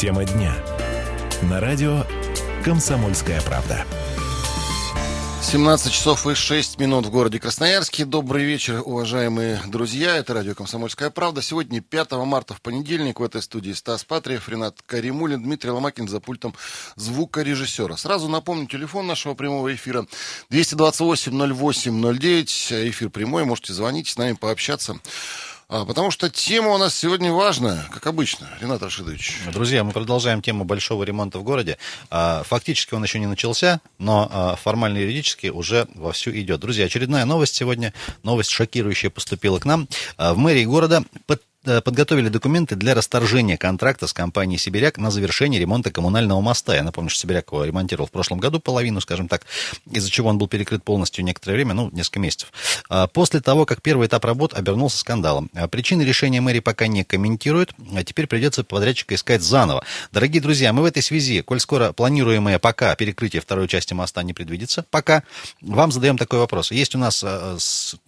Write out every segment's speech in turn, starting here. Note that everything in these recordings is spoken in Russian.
Тема дня. На радио «Комсомольская правда». 17 часов и 6 минут в городе Красноярске. Добрый вечер, уважаемые друзья. Это радио «Комсомольская правда». Сегодня 5 марта, в понедельник, в этой студии Стас Патриев, Ренат Каримулин, Дмитрий Ломакин за пультом звукорежиссера. Сразу напомню, телефон нашего прямого эфира 228-08-09. Эфир прямой, можете звонить, с нами пообщаться. А, потому что тема у нас сегодня важная, как обычно, Ренат Рашидович. Друзья, мы продолжаем тему большого ремонта в городе. А, фактически он еще не начался, но а, формально юридически уже вовсю идет. Друзья, очередная новость сегодня, новость шокирующая поступила к нам. В мэрии города под Э, подготовили документы для расторжения контракта с компанией «Сибиряк» на завершение ремонта коммунального моста. Я напомню, что «Сибиряк» его ремонтировал в прошлом году половину, скажем так, из-за чего он был перекрыт полностью некоторое время, ну, несколько месяцев. А после того, как первый этап работ обернулся скандалом. А причины решения мэрии пока не комментируют, а теперь придется подрядчика искать заново. Дорогие друзья, мы в этой связи, коль скоро планируемое пока перекрытие второй части моста не предвидится, пока вам задаем такой вопрос. Есть у нас э,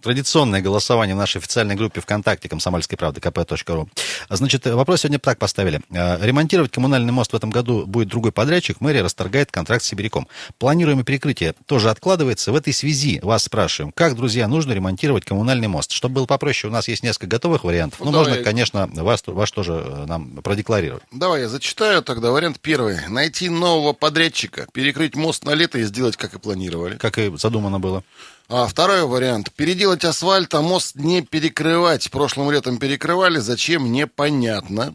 традиционное голосование в нашей официальной группе ВКонтакте «Комсомольской правды» КП kp.ru. Значит, вопрос сегодня так поставили. Э, ремонтировать коммунальный мост в этом году будет другой подрядчик. Мэрия расторгает контракт с Сибиряком. Планируемое перекрытие тоже откладывается. В этой связи вас спрашиваем, как, друзья, нужно ремонтировать коммунальный мост? Чтобы было попроще, у нас есть несколько готовых вариантов. Ну, Но можно, я... конечно, вас, вас тоже э, нам продекларировать. Давай я зачитаю тогда. Вариант первый. Найти нового подрядчика, перекрыть мост на лето и сделать, как и планировали. Как и задумано было. А второй вариант. Переделать асфальт, а мост не перекрывать. Прошлым летом перекрывали, зачем, непонятно.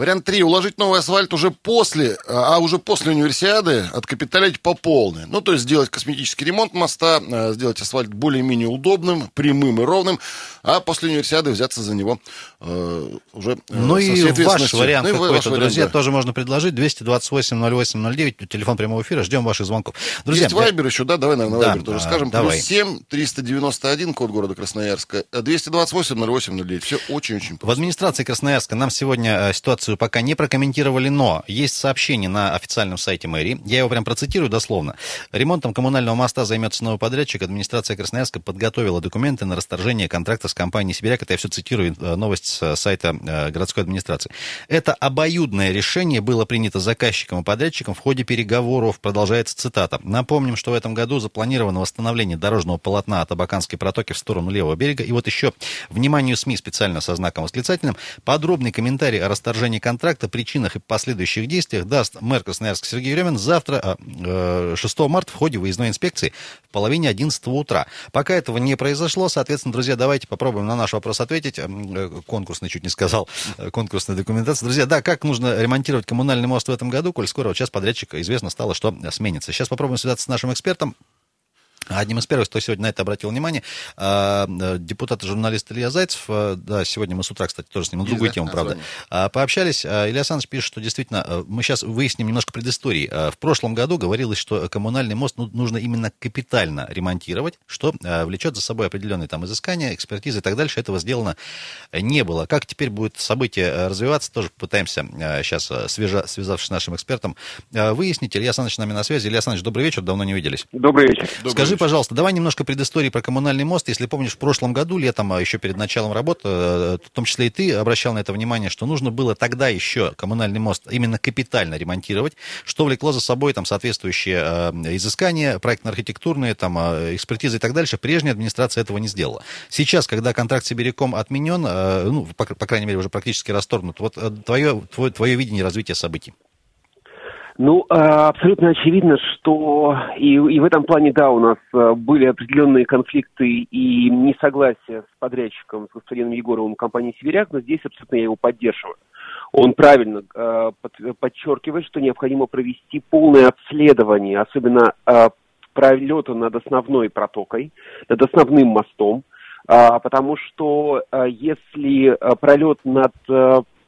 Вариант 3. Уложить новый асфальт уже после, а уже после универсиады откапиталить по полной. Ну, то есть сделать косметический ремонт моста, а, сделать асфальт более-менее удобным, прямым и ровным, а после универсиады взяться за него э, уже э, Ну и ваш вариант ну, какой-то, друзья, да. тоже можно предложить. 228-08-09, телефон прямого эфира, ждем ваших звонков. Друзья, Есть Вайбер еще, да? Давай, наверное, Вайбер да, тоже скажем. Давай. Плюс 7 391, код города Красноярска, 228-08-09. Все очень-очень просто. В администрации Красноярска нам сегодня э, ситуацию ситуацию пока не прокомментировали, но есть сообщение на официальном сайте мэрии. Я его прям процитирую дословно. Ремонтом коммунального моста займется новый подрядчик. Администрация Красноярска подготовила документы на расторжение контракта с компанией «Сибиряк». Это я все цитирую э, новость с сайта э, городской администрации. Это обоюдное решение было принято заказчиком и подрядчиком в ходе переговоров. Продолжается цитата. Напомним, что в этом году запланировано восстановление дорожного полотна от Абаканской протоки в сторону левого берега. И вот еще, вниманию СМИ специально со знаком восклицательным, подробный комментарий о расторжении контракта, причинах и последующих действиях даст мэр Красноярска Сергей Еремин завтра, 6 а, э, марта, в ходе выездной инспекции в половине 11 утра. Пока этого не произошло, соответственно, друзья, давайте попробуем на наш вопрос ответить. Э, конкурсный, чуть не сказал, э, конкурсная документация. Друзья, да, как нужно ремонтировать коммунальный мост в этом году, коль скоро вот сейчас подрядчик известно стало, что сменится. Сейчас попробуем связаться с нашим экспертом. Одним из первых, кто сегодня на это обратил внимание, а, э, депутат и журналист Илья Зайцев, э, да, сегодня мы с утра, кстати, тоже с ним на другую тему, правда, а, пообщались. А, Илья Александрович пишет, что действительно, э, мы сейчас выясним немножко предыстории. В прошлом году говорилось, что коммунальный мост ну, нужно именно капитально ремонтировать, что влечет за собой определенные там изыскания, экспертизы и так дальше. Этого сделано не было. Как теперь будет событие развиваться, тоже пытаемся сейчас, свежа, связавшись с нашим экспертом, выяснить. Илья Александрович с нами на связи. Илья Александрович, добрый вечер, давно не виделись. Добрый вечер. Скажи, пожалуйста, давай немножко предыстории про коммунальный мост. Если помнишь, в прошлом году, летом, а еще перед началом работы, э, в том числе и ты обращал на это внимание, что нужно было тогда еще коммунальный мост именно капитально ремонтировать, что влекло за собой там соответствующие э, изыскания, проектно-архитектурные, там, э, экспертизы и так дальше. Прежняя администрация этого не сделала. Сейчас, когда контракт с Сибиряком отменен, ну, по, по крайней мере, уже практически расторгнут, вот твое, твое, твое видение развития событий. Ну, а, абсолютно очевидно, что и, и в этом плане, да, у нас а, были определенные конфликты и несогласия с подрядчиком, с господином Егоровым компании «Сибиряк», но здесь абсолютно я его поддерживаю. Он правильно э, подчеркивает, что необходимо провести полное обследование, особенно пролета над основной протокой, над основным мостом, потому что если пролет над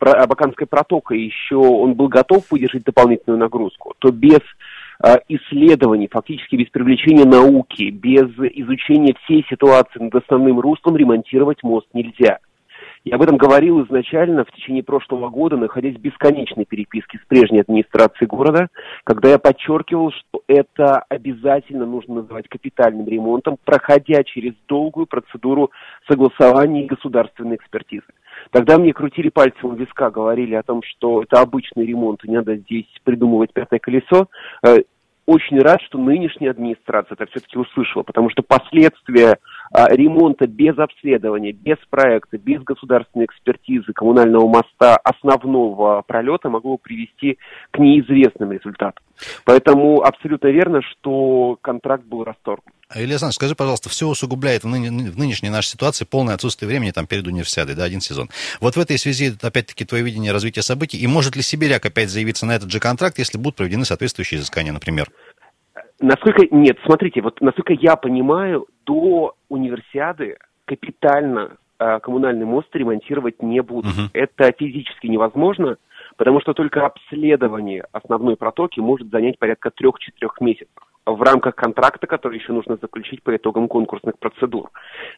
Абаканской протокой еще он был готов выдержать дополнительную нагрузку, то без а, исследований, фактически без привлечения науки, без изучения всей ситуации над основным руслом ремонтировать мост нельзя. Я об этом говорил изначально в течение прошлого года, находясь в бесконечной переписке с прежней администрацией города, когда я подчеркивал, что это обязательно нужно называть капитальным ремонтом, проходя через долгую процедуру согласования и государственной экспертизы. Тогда мне крутили пальцем у виска, говорили о том, что это обычный ремонт, и не надо здесь придумывать пятое колесо. Э, очень рад, что нынешняя администрация это все-таки услышала, потому что последствия ремонта без обследования, без проекта, без государственной экспертизы коммунального моста основного пролета могло привести к неизвестным результатам. Поэтому абсолютно верно, что контракт был расторгнут. Илья Александрович, скажи, пожалуйста, все усугубляет в, ны- в нынешней нашей ситуации полное отсутствие времени там перед универсиадой, да, один сезон. Вот в этой связи, опять-таки, твое видение развития событий, и может ли Сибиряк опять заявиться на этот же контракт, если будут проведены соответствующие изыскания, например? Насколько, нет, смотрите, вот насколько я понимаю, до универсиады капитально э, коммунальный мост ремонтировать не будут. Мгм. Это физически невозможно, потому что только обследование основной протоки может занять порядка трех-четырех месяцев в рамках контракта, который еще нужно заключить по итогам конкурсных процедур.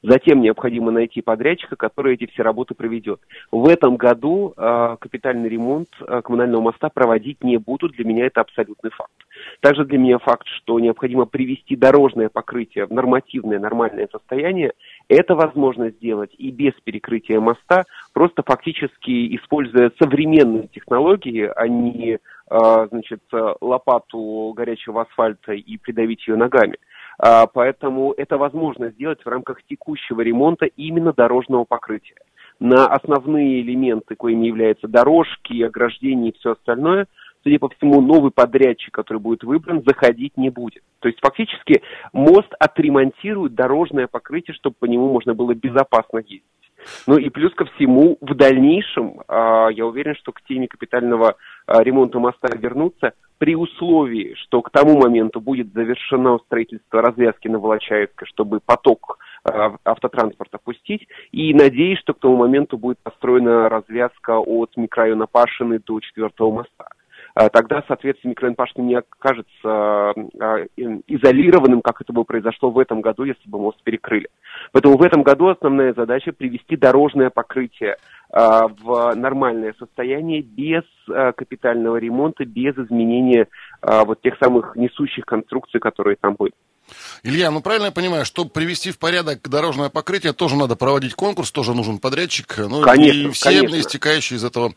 Затем необходимо найти подрядчика, который эти все работы проведет. В этом году э, капитальный ремонт э, коммунального моста проводить не будут. Для меня это абсолютный факт. Также для меня факт, что необходимо привести дорожное покрытие в нормативное, нормальное состояние. Это возможно сделать и без перекрытия моста, просто фактически используя современные технологии, а не а, значит, лопату горячего асфальта и придавить ее ногами. А, Поэтому это возможно сделать в рамках текущего ремонта именно дорожного покрытия. На основные элементы, коими являются дорожки, ограждения и все остальное, судя по всему, новый подрядчик, который будет выбран, заходить не будет. То есть фактически мост отремонтирует дорожное покрытие, чтобы по нему можно было безопасно ездить. Ну и плюс ко всему, в дальнейшем, а, я уверен, что к теме капитального а, ремонта моста вернуться при условии, что к тому моменту будет завершено строительство развязки на Волочаевской, чтобы поток а, автотранспорта пустить, и надеюсь, что к тому моменту будет построена развязка от микрорайона Пашины до четвертого моста. А, Тогда, соответственно, микрорайон не окажется а, изолированным, как это бы произошло в этом году, если бы мост перекрыли. Поэтому в этом году основная задача привести дорожное покрытие а, в нормальное состояние без капитального ремонта, без изменения вот тех самых несущих конструкций, которые там были. Илья, ну правильно я понимаю, чтобы привести в порядок дорожное покрытие, тоже надо проводить конкурс, тоже нужен подрядчик, ну Конечно, и все конечно. истекающие из этого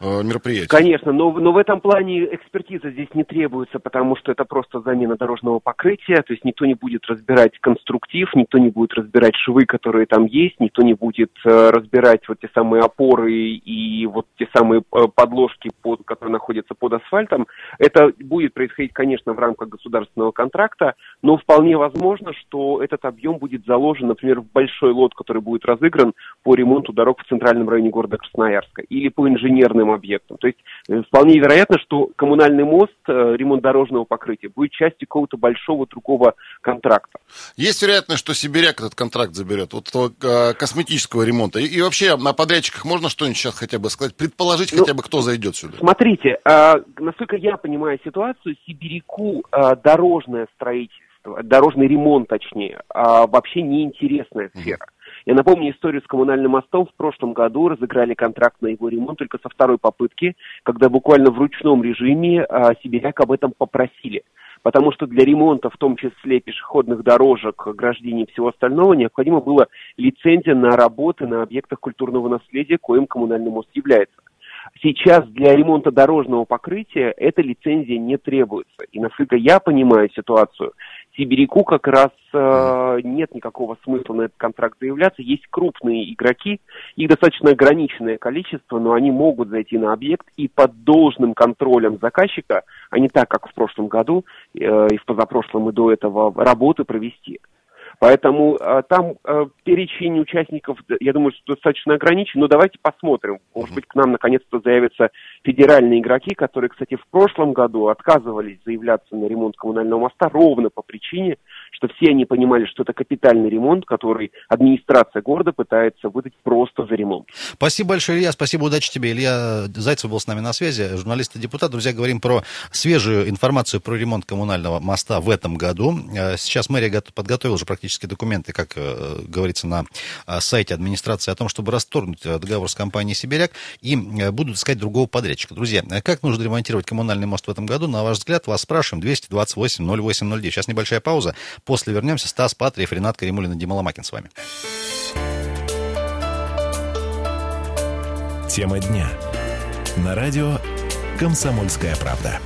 э, мероприятия. Конечно, но, но в этом плане экспертиза здесь не требуется, потому что это просто замена дорожного покрытия, то есть никто не будет разбирать конструктив, никто не будет разбирать швы, которые там есть, никто не будет э, разбирать вот те самые опоры и вот те самые э, подложки, под, которые находятся под асфальтом. Это будет происходить, конечно, в рамках государственного контракта, но вполне возможно, что этот объем будет заложен, например, в большой лот, который будет разыгран по ремонту дорог в центральном районе города Красноярска или по инженерным объектам. То есть э, вполне вероятно, что коммунальный мост, э, ремонт дорожного покрытия будет частью какого-то большого другого контракта. Есть вероятность, что Сибиряк этот контракт заберет, вот этого э, косметического ремонта. И, и вообще на подрядчиках можно что-нибудь сейчас хотя бы сказать, предположить Ну, хотя бы, кто зайдет сюда? Смотрите, насколько я понимаю ситуацию, Сибиряку дорожное строительство, дорожный ремонт, точнее, а, вообще неинтересная сфера. Я напомню историю с коммунальным мостом. В прошлом году разыграли контракт на его ремонт только со второй попытки, когда буквально в ручном режиме а, Сибиряк об этом попросили. Потому что для ремонта, в том числе пешеходных дорожек, ограждений и всего остального, необходимо было лицензия на работы на объектах культурного наследия, коим коммунальный мост является. Сейчас для ремонта дорожного покрытия эта лицензия не требуется. И насколько я понимаю ситуацию, Сибиряку как раз э, нет никакого смысла на этот контракт заявляться. Есть крупные игроки, их достаточно ограниченное количество, но они могут зайти на объект и под должным контролем заказчика, а не так, как в прошлом году э, и в позапрошлом и до этого, работы провести. Поэтому э, там э, перечень участников, д- я думаю, что достаточно ограничен, но давайте посмотрим. Может быть, к нам наконец-то заявятся федеральные игроки, которые, кстати, в прошлом году отказывались заявляться на ремонт коммунального моста ровно по причине, что все они понимали, что это капитальный ремонт, который администрация города пытается выдать просто за ремонт. Спасибо большое, Илья. Спасибо, удачи тебе. Илья Зайцев был с нами на связи, журналист и депутат. Друзья, говорим про свежую информацию про ремонт коммунального моста в этом году. Э, Сейчас мэрия гот- подготовила уже практически документы, как э, говорится на э, сайте администрации, о том, чтобы расторгнуть э, договор с компанией «Сибиряк» и будут искать другого подрядчика. Друзья, как нужно ремонтировать коммунальный мост в этом году? На ваш взгляд, вас спрашиваем. 228 0809. Сейчас небольшая пауза. После вернемся. Стас Патриев, Ренат Каримулин и Дима Ломакин с вами. Тема дня. На радио «Комсомольская правда».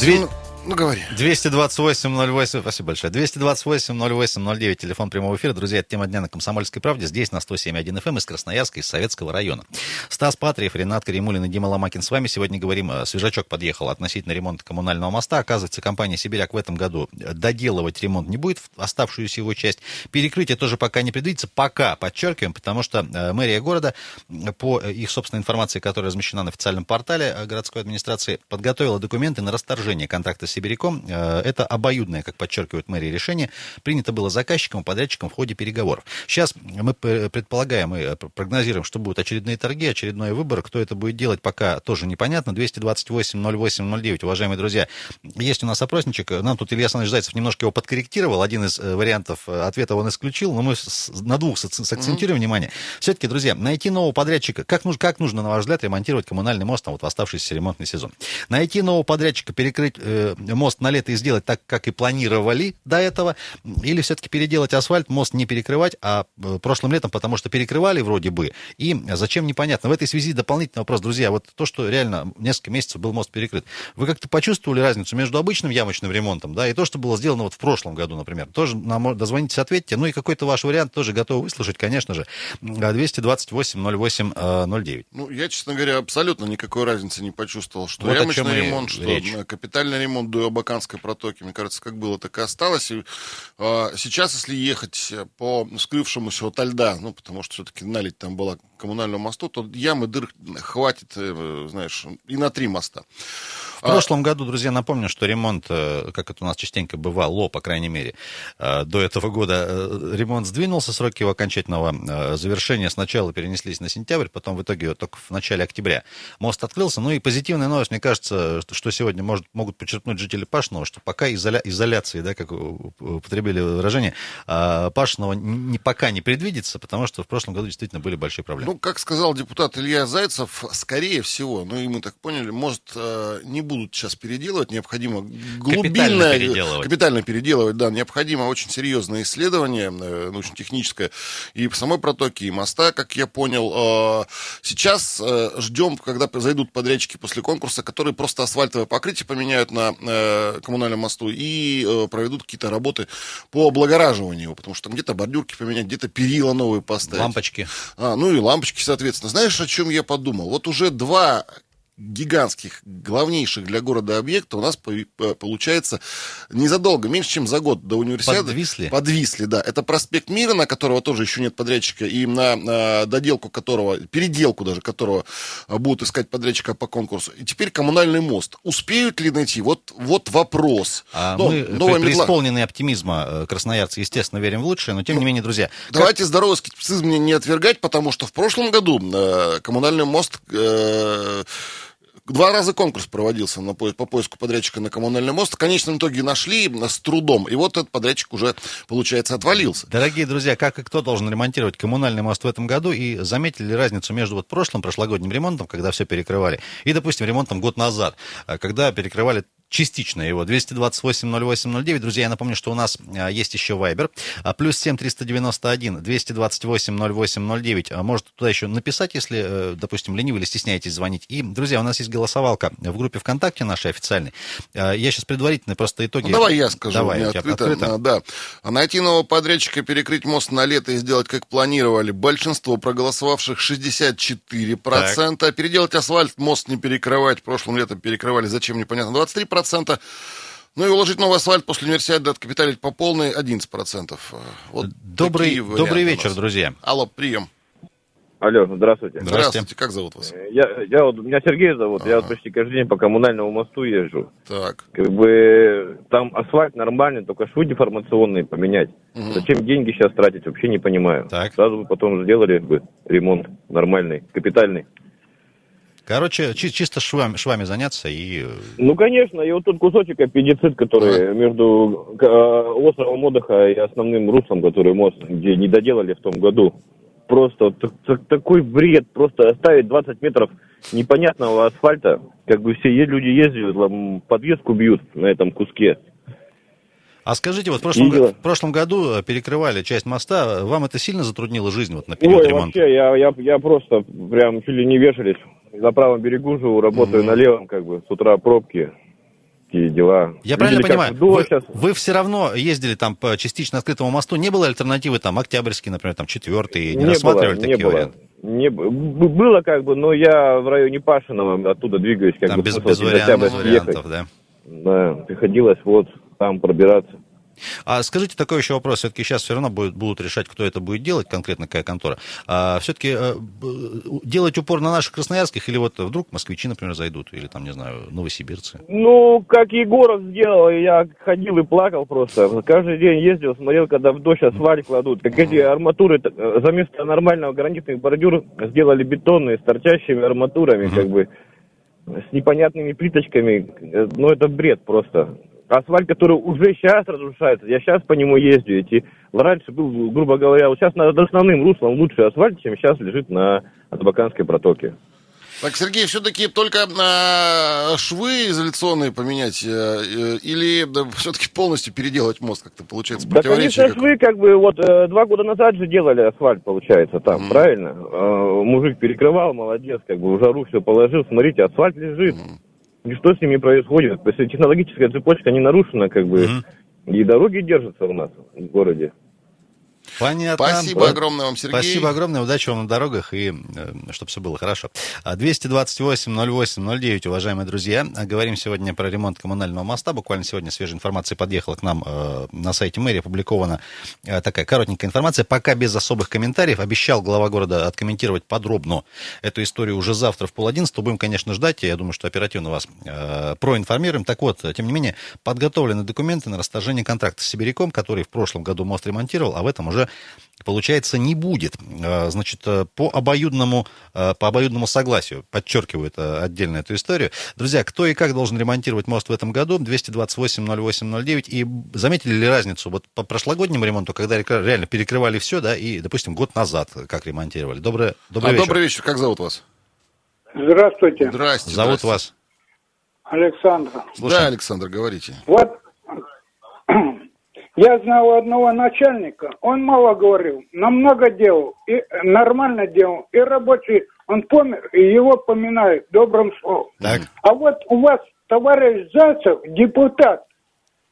Две- Ну, говори. 228-08, спасибо большое. 228-08-09, телефон прямого эфира. Друзья, это тема дня на Комсомольской правде. Здесь на 107.1 FM из Красноярска, из Советского района. Стас Патриев, Ренат Каримулин и Дима Ломакин с вами. Сегодня говорим, э, свежачок подъехал относительно ремонта коммунального моста. Оказывается, компания «Сибиряк» в этом году доделывать ремонт не будет, оставшуюся его часть. Перекрытие тоже пока не предвидится. Пока, подчеркиваем, потому что э, мэрия города, э, по э, их собственной информации, которая размещена на официальном портале э, городской администрации, подготовила документы на расторжение контракта с Сибиряком. Э, Это обоюдное, как подчеркивает мэрия, решение. Принято было заказчиком и подрядчиком в ходе переговоров. Сейчас мы предполагаем и э, прогнозируем, что будут очередные торги, очередной выбор. Кто это будет делать, пока тоже непонятно. 228-08-09, уважаемые друзья. Есть у нас опросничек. Нам тут Илья Александрович Зайцев немножко его подкорректировал. Один из э, вариантов ответа он исключил, но мы на двух сакцентируем внимание. Все-таки, друзья, найти нового подрядчика. Как нужно, как нужно, на ваш взгляд, ремонтировать коммунальный мост там, вот в оставшийся ремонтный сезон? Найти нового подрядчика, перекрыть э, мост на лето и сделать так, как и планировали до этого, или все-таки переделать асфальт, мост не перекрывать, а э, прошлым летом, потому что перекрывали вроде бы, и зачем непонятно. В этой связи дополнительный вопрос, друзья, вот то, что реально несколько месяцев был мост перекрыт, вы как-то почувствовали разницу между обычным ямочным ремонтом, да, и то, что было сделано вот в прошлом году, например? Тоже нам дозвонитесь, ответьте, ну и какой-то ваш вариант тоже готовы выслушать, конечно же. 228-08-09. Ну, я, честно говоря, абсолютно никакой разницы не почувствовал, что Вот ямочный ремонт, что речь. капитальный ремонт до Абаканской протоки, мне кажется, как было, так и осталось. И, э, сейчас, если ехать по скрывшемуся ото льда, ну, потому что все-таки налить там была коммунальному мосту, то ямы дыр хватит, э, знаешь, и на три моста. В прошлом году, друзья, напомню, что ремонт, э, как это у нас частенько бывало, по крайней мере, э, до этого года э, ремонт сдвинулся, сроки его окончательного завершения сначала перенеслись на сентябрь, потом в итоге только в начале октября мост открылся. Ну и позитивная новость, мне кажется, что- сегодня может, могут подчеркнуть жители Пашного, что пока изоля- изоляции, да, как употребили выражение, Пашного не, пока не предвидится, потому что в прошлом году действительно были большие проблемы. Ну, как сказал депутат Илья Зайцев, скорее всего, ну и мы так поняли, может, не будут сейчас переделывать, необходимо глубинное... переделывать. Капитально переделывать, да, необходимо очень серьезное исследование э, научно-техническое и самой протоке, и моста, как я понял. Э, Сейчас э, ждем, когда зайдут подрядчики после конкурса, которые просто асфальтовое покрытие поменяют на э, коммунальном мосту и проведут какие-то работы по облагораживанию его, потому что там где-то бордюрки поменять, где-то перила новые поставить. Лампочки. А, ну и лампочки, соответственно. Знаешь, о чем я подумал? Вот уже два гигантских, главнейших для города объекта у нас по- получается незадолго, меньше, чем за год до универсиады. Подвисли? Подвисли, да. Это проспект Мира, на которого тоже еще нет подрядчика, и на, а, доделку которого, переделку даже которого а, будут искать подрядчика по конкурсу. И теперь коммунальный мост. Успеют ли найти? Вот, вот вопрос. А Ну, мы, новая при- метла. оптимизма э, красноярцы, естественно, верим в лучшее, но тем не менее, друзья, Давайте здоровый скептицизм не, не отвергать, потому что в прошлом году э, коммунальный мост э, два раза конкурс проводился на по, по поиску подрядчика на коммунальный мост. В конечном итоге нашли с трудом. И вот этот подрядчик уже, получается, отвалился. Дорогие друзья, как и кто должен ремонтировать коммунальный мост в этом году? И заметили ли разницу между вот прошлым, прошлогодним ремонтом, когда все перекрывали, и, допустим, ремонтом год назад, э, когда перекрывали частично его. 228-08-09. Друзья, я напомню, что у нас а, есть еще Viber. А, плюс 7 391 228-08-09. А, Можете туда еще написать, если, э, допустим, ленивы или стесняетесь звонить. И, друзья, у нас есть голосовалка в группе ВКонтакте нашей официальной. А, Я сейчас предварительно просто итоги... Ну, давай я скажу, Давай, открыто. открыто. Да. Найти нового подрядчика, перекрыть мост на лето и сделать, как планировали. Большинство проголосовавших 64%. Переделать асфальт, мост не перекрывать. Прошлым летом перекрывали, зачем, непонятно, 23%. Ну и уложить новый асфальт после универсиады откапиталить по полной 11%. Вот Добрый, такие варианты добрый у вечер, друзья. Алло, прием. Алло, здравствуйте. Здрасте. Здравствуйте, как зовут вас? Я, я вот, меня Сергей зовут, я вот почти каждый день по коммунальному мосту езжу. Так. Как бы там асфальт нормальный, только швы деформационные поменять. Мгм. Зачем деньги сейчас тратить, вообще не понимаю. Так. Сразу бы потом сделали бы ремонт нормальный, капитальный. Короче, чи- чисто швами, швами заняться и... э, Ну, конечно, и вот тут кусочек аппендицит, который между э, островом отдыха и основным руслом, который мост, где не доделали в том году. Просто так- так- такой бред, просто оставить 20 метров непонятного асфальта, как бы все е- люди ездят, лам- подвеску бьют на этом куске. А скажите, вот в прошлом, Видела. го- в прошлом году э, перекрывали часть моста. Вам это сильно затруднило жизнь вот на период Ой, ремонта? вообще, я, я, я просто прям чуть ли не вешались. На правом берегу живу, работаю на левом, как бы, с утра пробки, такие дела. Я правильно Видели, как понимаю, вы, вы все равно ездили там по частично открытому мосту, не было альтернативы там Октябрьский, например, там четвертый, не, рассматривали было, такие не было. варианты? Не, б- б- было как бы, но я в районе Пашиного оттуда двигаюсь, как Там бы без, без вариантов, ехать. вариантов, да. Да, приходилось вот там пробираться. А скажите такой еще вопрос. Все-таки сейчас все равно будет, будут решать, кто это будет делать, конкретно какая контора. А, все-таки э, делать упор на наших красноярских или вот вдруг москвичи, например, зайдут, или там, не знаю, новосибирцы? Ну, как Егоров сделал, я ходил и плакал просто. Каждый день ездил, смотрел, когда в дождь асфальт кладут. Как эти арматуры э, за место нормального гранитных бордюр сделали бетонные с торчащими арматурами, как бы с непонятными плиточками. Э, Ну, это бред просто. Асфальт, который уже сейчас разрушается, я сейчас по нему езжу. Эти раньше был, грубо говоря, вот сейчас над основным руслом лучший асфальт, чем сейчас лежит на Абаканской протоке. Так, Сергей, все-таки только а, швы изоляционные поменять э, э, или все-таки полностью переделать мост как-то получается Да, конечно, швы, как бы, вот э, два года назад же делали асфальт, получается, там, правильно? Э, мужик перекрывал, молодец, как бы, в жару все положил, смотрите, асфальт лежит. И что с ними происходит? То есть технологическая цепочка не нарушена, как бы, и дороги держатся у нас в городе. Понятно. Спасибо огромное вам, Сергей. Спасибо огромное, удачи вам на дорогах и чтобы все было хорошо. А, 228-08-09, уважаемые друзья. А, Говорим сегодня про ремонт коммунального моста. Буквально сегодня свежая информация подъехала к нам э, на сайте мэрии. Опубликована э, такая коротенькая информация. Пока без особых комментариев. Обещал глава города откомментировать подробно эту историю уже завтра в пол одиннадцатого. Будем, конечно, ждать. Я думаю, что оперативно вас э, проинформируем. Так вот, тем не менее, подготовлены документы на расторжение контракта с Сибиряком, который в прошлом году мост ремонтировал, а в этом уже получается, не будет. Э, Значит, э, по обоюдному, э, по обоюдному согласию, подчеркиваю это отдельно эту историю. Друзья, кто и как должен ремонтировать мост в этом году? 228-08-09. И заметили ли разницу вот по прошлогоднему ремонту, когда реально перекрывали все, да, и, допустим, год назад как ремонтировали? Доброе, добрый А, вечер. добрый вечер, как зовут вас? Здравствуйте, Здрасте. Зовут здрасте. вас? Александр. Да, Александр, говорите. Вот я знал одного начальника, он мало говорил, но много делал, и нормально делал, и рабочий, он помер, и его поминают добрым словом. Так. А вот у вас товарищ Зайцев, депутат,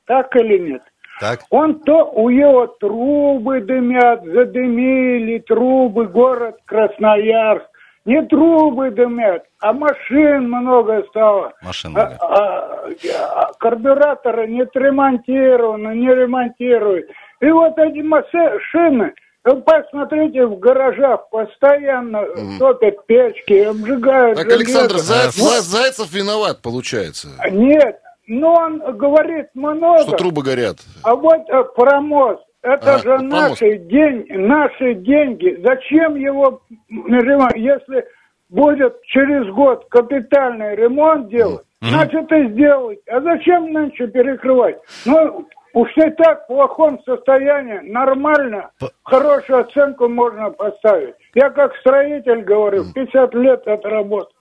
так или нет? Так. Он то у него трубы дымят, задымили трубы, город Красноярск. Не трубы дымят, а машин много стало. Машин А- много. а- а карбюраторы не ремонтированы, не ремонтируют. И вот эти машины, вы посмотрите, в гаражах постоянно топят печки, обжигают Так, Александр, железо. Зайцев, Вот. Зай- Зайцев виноват, получается, Нет, но он говорит много. что трубы горят. А вот э, промост, это А, же промост. наши деньги, наши деньги. Зачем его ремонт? Если будет через год капитальный ремонт делать, значит и сделать. А зачем нынче перекрывать? Ну, уж и так в плохом состоянии, нормально, П- хорошую оценку можно поставить. Я как строитель говорю, 50 лет отработал.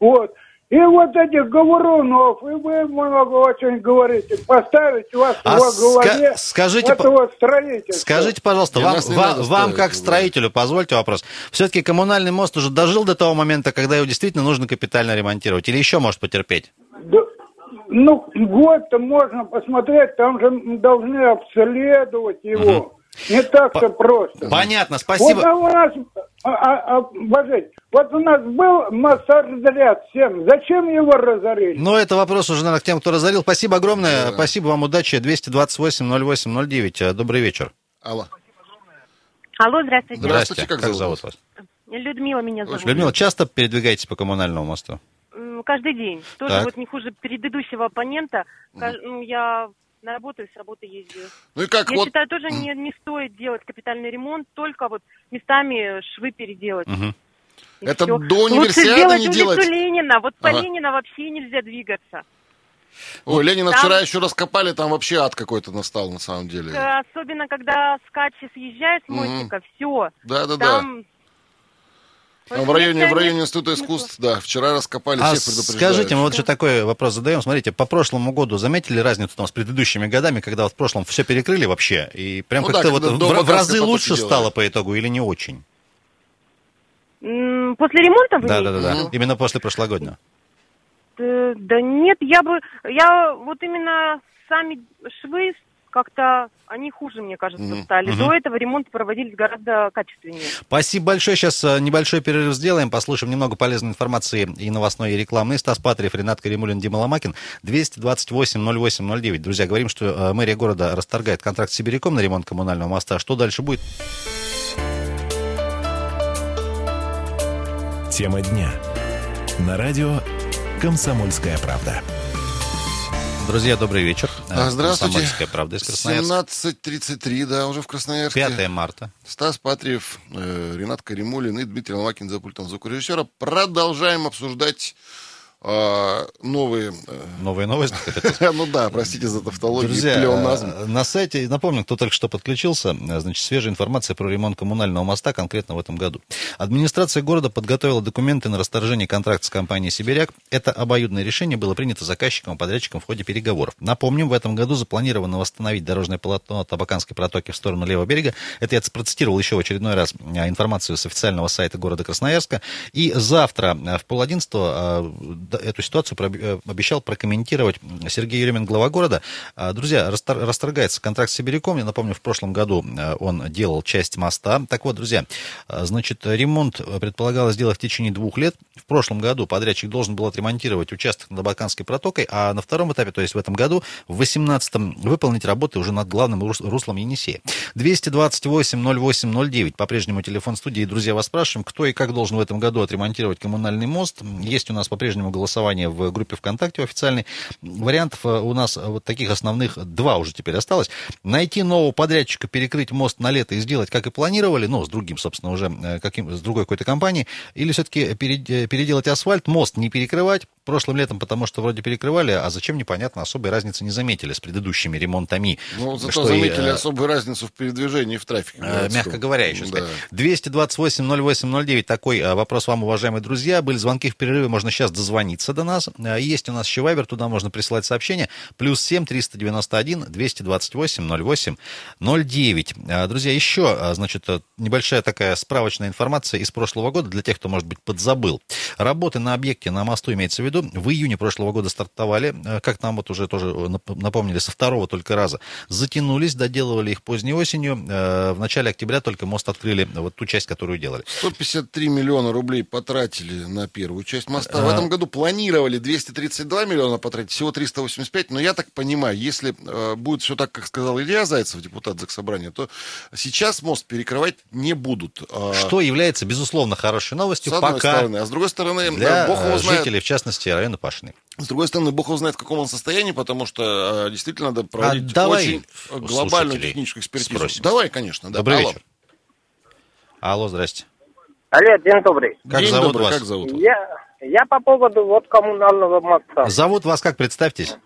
Вот. И вот этих говорунов, и вы много очень говорите, поставить вас А в голове ска- скажите, этого строительства. Скажите, пожалуйста, вам, вам, вам как строителю, позвольте вопрос. Все-таки коммунальный мост уже дожил до того момента, когда его действительно нужно капитально ремонтировать? Или еще может потерпеть? Да, ну, год-то можно посмотреть, там же должны обследовать его. Не так-то просто. Понятно, Вот спасибо. а у нас, а, а, а, Божить, вот у нас был моссоразряд 7, зачем его разорили? Но это вопрос уже, наверное, к тем, кто разорил. Спасибо огромное. Спасибо вам, удачи. 228-08-09. Э, Добрый вечер. Алло. Алло, здравствуйте. Здравствуйте, как зовут зовут вас? Людмила меня зовут. Людмила, часто передвигаетесь по коммунальному мосту? Каждый день. Тоже Так. вот не хуже предыдущего оппонента. Ну, я на работу и с работы ездила. Ну и как Я вот... считаю, тоже не, не стоит делать капитальный ремонт, только вот местами швы переделать. И Это всё. до Лучше универсиады сделать не улицу делать? Ленина. Вот по Ага. Ленина вообще нельзя двигаться. Ой, Ленина Там- вчера еще раскопали, там вообще ад какой-то настал на самом деле. К- Особенно, когда скачи съезжает с мостика, все. Да-да-да. Там в районе, в районе Института искусств, да, вчера раскопали, А всех предупреждают. скажите, мы вот еще такой вопрос задаем. Смотрите, по прошлому году заметили разницу там с предыдущими годами, когда вот в прошлом все перекрыли вообще, и прям Ну как-то да, вот в, в разы лучше делали. стало по итогу или не очень? После ремонта Да, да, да, да. виду? Именно после прошлогоднего. Э, Да нет, я бы... Я вот именно сами швы как-то... Они хуже, мне кажется, Мгм. стали. Мгм. До этого ремонты проводились гораздо качественнее. Спасибо большое. Сейчас э, небольшой перерыв сделаем, послушаем немного полезной информации и новостной, и рекламной. Стас Патриев, Ренат Каримулин, Дима Ломакин. 228-08-09. Друзья, говорим, что э, мэрия города расторгает контракт с Сибиряком на ремонт коммунального моста. Что дальше будет? Тема дня. На радио «Комсомольская правда». Друзья, добрый вечер. А, Здравствуйте. «Комсомольская правда» из Красноярска. 17.33, да, уже в Красноярске. 5 марта. Стас Патриев, э, Ренат Каримулин и Дмитрий Ломакин за пультом звукорежиссера. Продолжаем обсуждать новые... э, Новые новости. ну да, простите за тавтологию, Друзья, плеоназм. э, на сайте, напомню, кто только что подключился, э, значит, свежая информация про ремонт коммунального моста конкретно в этом году. Администрация города подготовила документы на расторжение контракта с компанией «Сибиряк». Это обоюдное решение было принято заказчиком и подрядчиком в ходе переговоров. Напомним, в этом году запланировано восстановить дорожное полотно от Абаканской протоки в сторону левого берега. Это я процитировал еще в очередной раз информацию с официального сайта города Красноярска. И завтра в пол одиннадцатого д- эту ситуацию э, обещал прокомментировать Сергей Еремин, глава города. А, Друзья, растор- расторгается контракт с Сибиряком. Я напомню, в прошлом году э, он делал часть моста. Так вот, друзья, э, значит, ремонт э, предполагалось сделать в течение двух лет. В прошлом году подрядчик должен был отремонтировать участок над Абаканской протокой, а на втором этапе, то есть в этом году, в 18-м, выполнить работы уже над главным рус- руслом Енисея. 228-08-09, по-прежнему телефон студии. Друзья, вас спрашиваем, кто и как должен в этом году отремонтировать коммунальный мост. Есть у нас по-прежнему голосование в группе ВКонтакте официальной. Вариантов э, у нас вот таких основных два уже теперь осталось. Найти нового подрядчика, перекрыть мост на лето и сделать, как и планировали, ну, с другим, собственно, уже, э, каким, с другой какой-то компанией, или все-таки переделать асфальт, мост не перекрывать прошлым летом, потому что вроде перекрывали, а зачем, непонятно, особой разницы не заметили с предыдущими ремонтами. Ну, зато Что и, заметили э, особую разницу в передвижении и в трафике. Э. Мягко говоря, еще Да. сказать. 228-08-09, такой э, вопрос вам, уважаемые друзья. Были звонки в перерыве, можно сейчас дозвониться до нас. Есть у нас еще вайбер, туда можно присылать сообщения. Плюс 7 391 228 08 09. Э, Друзья, еще, значит, небольшая такая справочная информация из прошлого года для тех, кто, может быть, подзабыл. Работы на объекте, на мосту имеется в виду, в июне прошлого года стартовали, э, как нам вот уже тоже э, нап- напомнили, со второго только раза. Затянулись, доделывали их поздней осенью. Э, В начале октября только мост открыли, вот ту часть, которую делали. 153 миллиона рублей потратили на первую часть моста. В этом году планировали 232 миллиона потратить, всего 385. Но я так понимаю, если будет все так, как сказал Илья Зайцев, депутат Заксобрания, то сейчас мост перекрывать не будут. А, Что является, безусловно, хорошей новостью, С одной пока стороны. А с другой стороны, для Бог его знает. жителей, в частности, района Пашиной. С другой стороны, Бог его знает, в каком он состоянии, потому что э, действительно надо проводить давай очень у глобальную техническую экспертизу. спросим. Давай, конечно. Да. Добрый Алло. вечер. Алло, здрасте. Алло, день добрый. Как День зовут добрый, вас? как зовут вас? Я, я по поводу вот коммунального моста. Зовут вас как, представьтесь?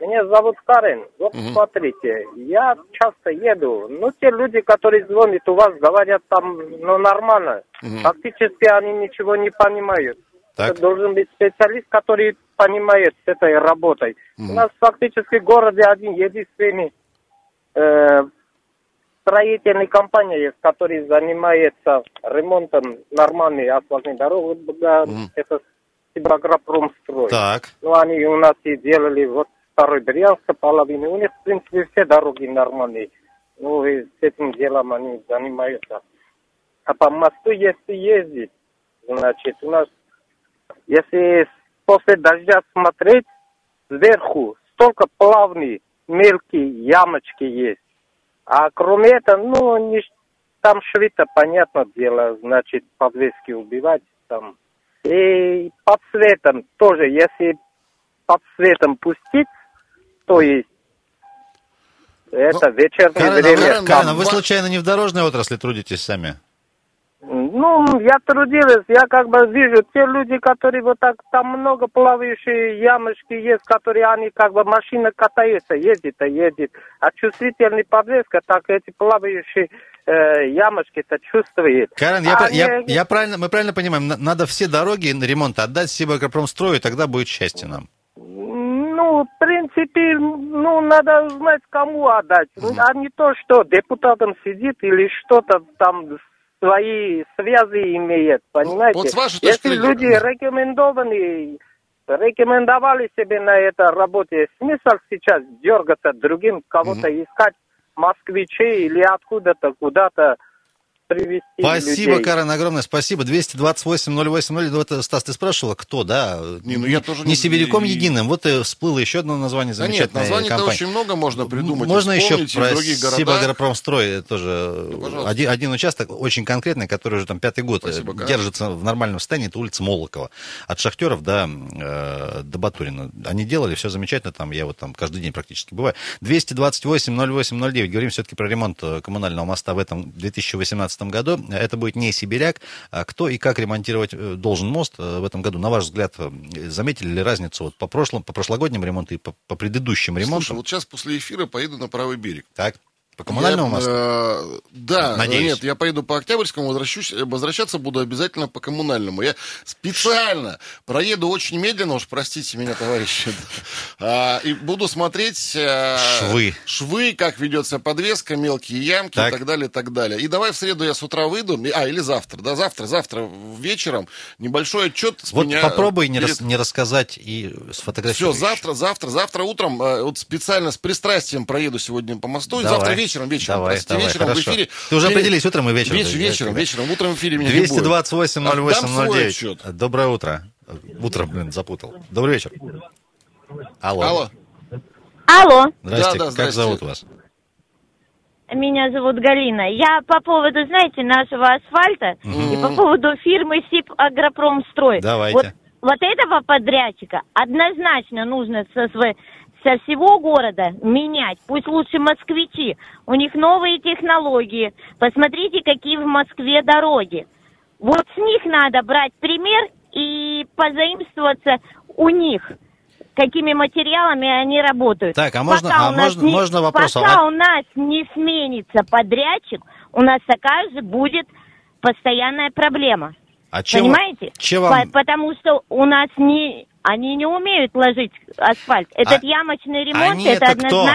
Меня зовут Карен. Вот смотрите, я часто еду. Ну, те люди, которые звонят у вас, говорят там, ну, нормально. Фактически они ничего не понимают. Так. Должен быть специалист, который понимает с этой работой. У нас фактически в городе один единственный э, строительная компания есть, которая занимается ремонтом нормальной асфальтной дороги. Да, Это Сибагропромстрой. Так. Ну, они у нас и делали вот второй Брянска половины. У них, в принципе, все дороги нормальные. Ну, и с этим делом они занимаются. А по мосту, если ездить, значит, у нас, если после дождя смотреть, сверху столько плавные мелкие ямочки есть. А кроме этого, ну, не, там швита, понятное дело, значит, подвески убивать там. И под светом тоже, если под светом пустить, то есть это вечернее Карен, время. а вы, Карен, а вы случайно не в дорожной отрасли трудитесь сами? Ну, я трудилась, я как бы вижу, те люди, которые вот так, там много плавающие ямочки есть, которые они как бы машина катается, ездит, а едет. А чувствительный подвеска, так эти плавающие э, ямочки-то чувствует. Карен, я, А я- не- я правильно, мы правильно понимаем, на- надо все дороги на ремонт отдать Сибагропромстрою, и тогда будет счастье нам. Ну, в принципе, ну, надо знать, кому отдать. А не то, что депутатом сидит или что-то там свои связи имеет, понимаете? вот с вашей точки Если люди рекомендованы, рекомендовали себе на это работе, смысл сейчас дергаться другим, кого-то искать, москвичей или откуда-то, куда-то привезти Спасибо, людей. Карен, огромное спасибо. 228-08-0. Вот, э, Стас, ты спрашивала, кто, да? Не, ну я тоже не не- сибиряком и- единым. Вот и всплыло еще одно название Да нет, названий-то очень много можно придумать. Можно еще про. Сибагропромстрой тоже пожалуйста. один, один участок очень конкретный, который уже там пятый год э, Спасибо, Карен. держится в нормальном состоянии, это улица Молокова. От Шахтеров до, э, до Батурина. Они делали все замечательно, там я вот там каждый день практически бываю. 228-08-09. Говорим все-таки про ремонт э, коммунального моста в этом 2018 году. Это будет не Сибиряк. А Кто и как ремонтировать э, должен мост э, в этом году? На ваш взгляд, э, заметили ли разницу вот по прошлым, по прошлогодним ремонту и по, по предыдущим ремонтам? Слушай, вот сейчас после эфира поеду на правый берег. Так, по коммунальному Я, мосту? э, да, Надеюсь. нет, я поеду по Октябрьскому, возвращусь, возвращаться буду обязательно по коммунальному. Я специально проеду очень медленно, уж простите меня, товарищи, а, и буду смотреть э, Швы. швы, как ведется подвеска, мелкие ямки и так далее, и так далее. И давай в среду я с утра выйду, а, или завтра, да, завтра, завтра вечером небольшой отчет с Вот меня попробуй не, перед- рас- не рассказать и Все, сфотографировать. завтра, завтра, завтра утром, э, вот специально с пристрастием проеду сегодня по мосту, и завтра вечером, вечером, Давай, простите, давай, вечером хорошо. в эфире. Ты уже определись, утром и вечером. Вечер, вечером, вечером, утром в эфире меня не будет. 228 08 Отдам свой 09. отчет. Доброе утро. Утро, блин, запутал. Добрый вечер. Алло. Алло. Алло, Здрасте, Да, да, как зовут вас? меня зовут Галина. Я по поводу, знаете, нашего асфальта и по поводу фирмы СИП Агропромстрой. Давайте. Вот, вот этого подрядчика однозначно нужно со, сво- со всего города менять. Пусть лучше москвичи. У них новые технологии. Посмотрите, какие в Москве дороги. Вот с них надо брать пример и позаимствоваться у них какими материалами они работают. Так, а можно- Пока а можно- можно вопрос? Пока А- у нас не сменится подрядчик, у нас такая же будет постоянная проблема. А чем, Понимаете? чем вам... По- потому что у нас не, они не умеют ложить асфальт. Этот А- ямочный ремонт это, это кто?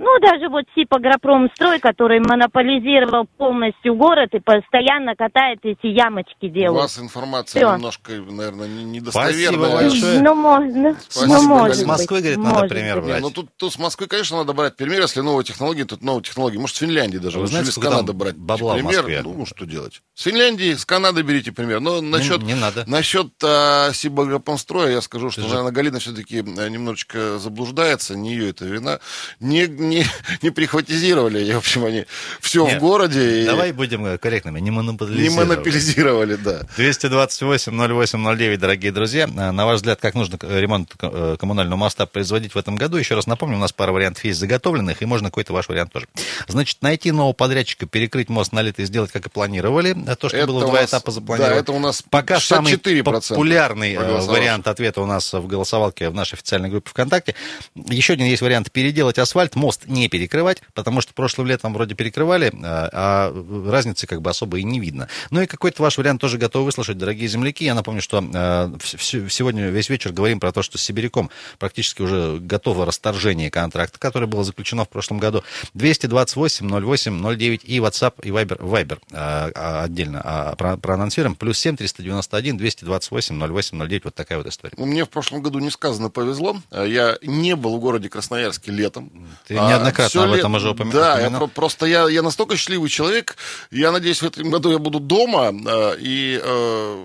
Ну, даже вот СИП Агропромстрой, который монополизировал полностью город и постоянно катает эти ямочки У делает. вас информация Всё. немножко, наверное, не- Спасибо недостоверная. большое. Ну, можно. Спасибо, ну, может. С Москвы, говорит, надо может пример. Не, брать. ну тут, тут с Москвы, конечно, надо брать пример, если новые технологии, тут новые технологии. Может, с Финляндии даже. Вы Лучше знаете, с Канады брать бабла в пример. Москве? Ну, что делать? С Финляндии, с Канады берите пример. Но насчет, не надо. насчет а, Сибагропромстроя я скажу, что, же- наверное, Галина все-таки немножечко заблуждается. Не ее это вина. Не, не, не прихватизировали, и, в общем, они все Нет, в городе. и Давай будем э, корректными, не не монополизировать. монополизировали, да. 228-08-09, дорогие друзья. А, На ваш взгляд, как нужно к- ремонт э, коммунального моста производить в этом году? Еще раз напомню, у нас пара вариантов есть заготовленных, и можно какой-то ваш вариант тоже. Значит, найти нового подрядчика, перекрыть мост налитый, сделать, как и планировали. То, что Это было два нас- этапа запланировано. да, это у нас Пока самый 64% популярный э, вариант ответа у нас в голосовалке в нашей официальной группе ВКонтакте. Еще один есть вариант переделать асфальт, мост не перекрывать, потому что прошлым летом вроде перекрывали, а, а разницы как бы особо и не видно. Ну и какой-то ваш вариант тоже готовы выслушать, дорогие земляки. Я напомню, что э, сегодня весь вечер говорим про то, что с Сибиряком практически уже готово расторжение контракта, которое было заключено в прошлом году. 228 08 09 и WhatsApp, и Viber, Viber э, а, отдельно а, про- проанонсируем. Плюс 7 391 228 08 09. Вот такая вот история. Мне в прошлом году несказанно повезло. А, Я не был в городе Красноярске летом. Ты неоднократно об этом уже упомя- Да, я упоминал. про- просто я, я настолько счастливый человек. Я надеюсь, в этом году я буду дома а, и э,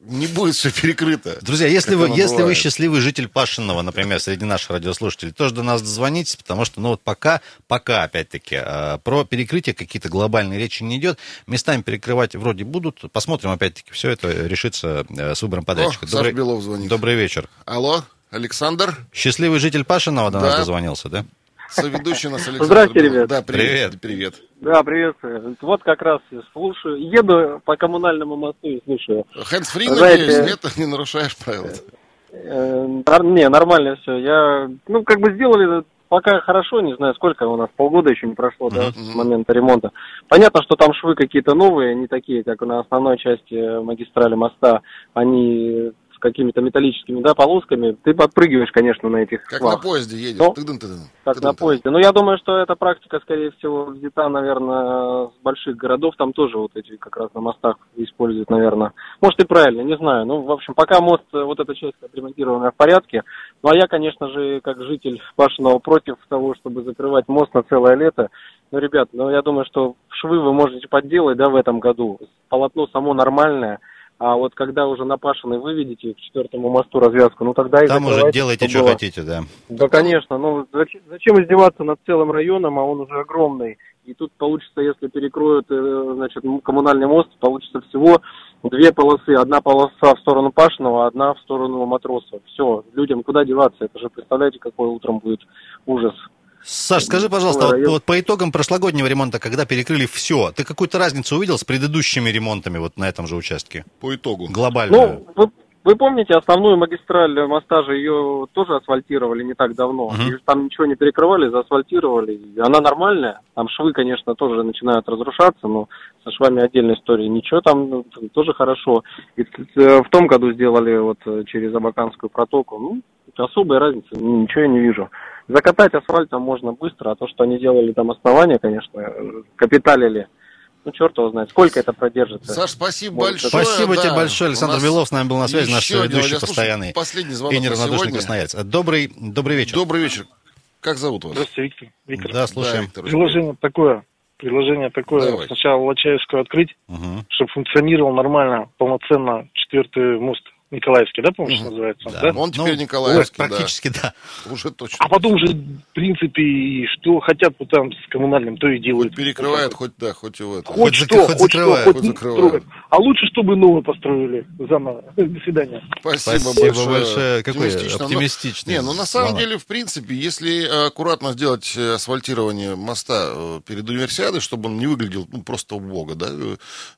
не будет все перекрыто. Друзья, если вы, если вы счастливый житель Пашинного, например, среди наших радиослушателей, тоже до нас дозвонитесь, потому что, ну вот пока, пока, опять-таки, э, про перекрытие какие-то глобальные речи не идет. Местами перекрывать вроде будут. Посмотрим, опять-таки, все это решится э, с выбором подрядчика. О, Саша Белов звонит. добрый вечер. Алло, Александр, Счастливый житель Пашинного до нас Да. дозвонился, да? Соведущий нас Александр. Здравствуйте, ребят. Да, привет. Привет. Привет. Да, приветствую. Вот как раз слушаю, еду по коммунальному мосту и слушаю. Хэндсфри, надеюсь, нет? Не нарушаешь правила? Э, не, нормально все. Я, ну, как бы сделали пока хорошо, не знаю, сколько у нас, полгода еще не прошло, да, с момента ремонта. Понятно, что там швы какие-то новые, не такие, как на основной части э, магистрали моста. Они какими-то металлическими, да, полосками. Ты подпрыгиваешь, конечно, на этих Как швах. на поезде едешь. Ну, Тыдын-тыдын. Как на Тыдын-тыдын. поезде. Ну, я думаю, что эта практика, скорее всего, взята, наверное, с больших городов. Там тоже вот эти как раз на мостах используют, наверное. Может и правильно, не знаю. Ну, в общем, пока мост, э, вот эта часть отремонтированная в порядке. Ну, а я, конечно же, как житель Пашиного против того, чтобы закрывать мост на целое лето. Ну, ребят, ну, я думаю, что швы вы можете подделать, да, в этом году. Полотно само нормальное. А вот когда уже на Пашиной выведете к четвертому мосту развязку, ну тогда и Там уже делайте, что было. хотите, да. Да, конечно. Ну, зачем, издеваться над целым районом, а он уже огромный. И тут получится, если перекроют, э, значит, коммунальный мост, получится всего две полосы. Одна полоса в сторону Пашиного, одна в сторону Матросов. Все, людям куда деваться? Это же, представляете, какой утром будет ужас. Саш, скажи, пожалуйста, вот, вот по итогам прошлогоднего ремонта, когда перекрыли все, ты какую-то разницу увидел с предыдущими ремонтами вот на этом же участке? По итогу. Глобальную? Ну, вы, вы помните основную магистраль моста же ее тоже асфальтировали не так давно. И там ничего не перекрывали, заасфальтировали. Она нормальная. Там швы, конечно, тоже начинают разрушаться, но со швами отдельная история. Ничего там ну, тоже хорошо. И э, в том году сделали вот через Абаканскую протоку. Ну, особой разницы ничего я не вижу. Закатать асфальт там можно быстро, а то, что они делали там основания, конечно, э, капиталили. Ну, черт его знает, сколько это продержится. Саш, спасибо Может, большое. Спасибо да. тебе большое. Александр Белов с нами был на связи, наш ведущий постоянный Последний звонок и неравнодушный сегодня. красноярец. Добрый, добрый вечер. Добрый вечер. Как зовут вас? Здравствуйте, Виктор. Виктор. Да, слушаем. Виктор. Предложение такое. Предложение такое. Давай. Сначала Лачаевскую открыть, Мгм. чтобы функционировал нормально, полноценно четвертый мост Николаевский, да, помнишь, Мгм. называется? он, Да. Да? Он теперь Ну, Николаевский, вот Практически, да. Уже точно. А потом же, в принципе, и что хотят вот там с коммунальным, то и делают. Хоть перекрывает, хоть да, хоть и в этом. Хоть, Хоть что, зак- хоть хоть, закрывают. что, хоть Хоть строят. А лучше, чтобы новое построили заново. До свидания. Спасибо, Спасибо большое. большое. Какой Оптимистично. Но- оптимистичный Не, ну на самом звонок. деле, в принципе, если э, аккуратно сделать э, асфальтирование моста э, перед универсиадой, чтобы он не выглядел ну, просто убого, да,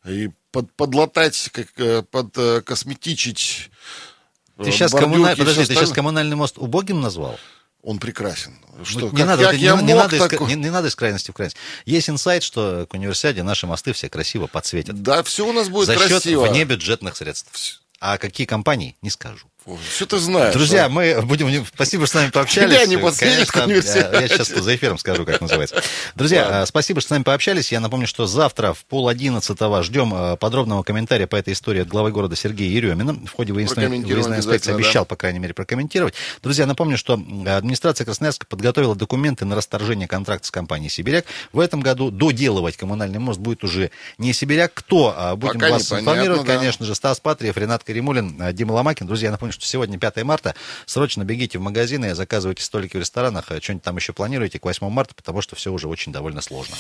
и под, подлатать, как, э, под э, косметичить э, Ты сейчас, бордюрки коммуна- и Подожди, ты сейчас коммунальный мост убогим назвал? Он прекрасен. Что, Ну, как, не, надо, как это я не, не надо из, такое- не, не надо из крайности в крайность. Есть инсайт, что к универсиаде наши мосты все красиво подсветят. Да, все у нас будет За счет красиво. внебюджетных средств. А какие компании, не скажу. Все ты знаешь. Друзья, да. мы будем... Спасибо, что с нами пообщались. Тебя не подсветят Конечно, универсиаде. я сейчас за эфиром скажу, как называется. Друзья, э, спасибо, что с нами пообщались. Я напомню, что завтра в пол одиннадцатого ждем э, подробного комментария по этой истории от главы города Сергея Еремина. В ходе выездной, инспекции обещал, да. по крайней мере, прокомментировать. Друзья, напомню, что администрация Красноярска подготовила документы на расторжение контракта с компанией «Сибиряк». В этом году доделывать коммунальный мост будет уже не «Сибиряк». Кто? А, Будем Пока вас информировать, да. конечно же, Стас Патриев, Ренат Каримулин, э, Дима Ломакин. Друзья, я напомню, что сегодня 5 марта. Срочно бегите в магазины, заказывайте столики в ресторанах, э, что-нибудь там еще планируете к 8 марта, потому что все уже очень довольно сложно.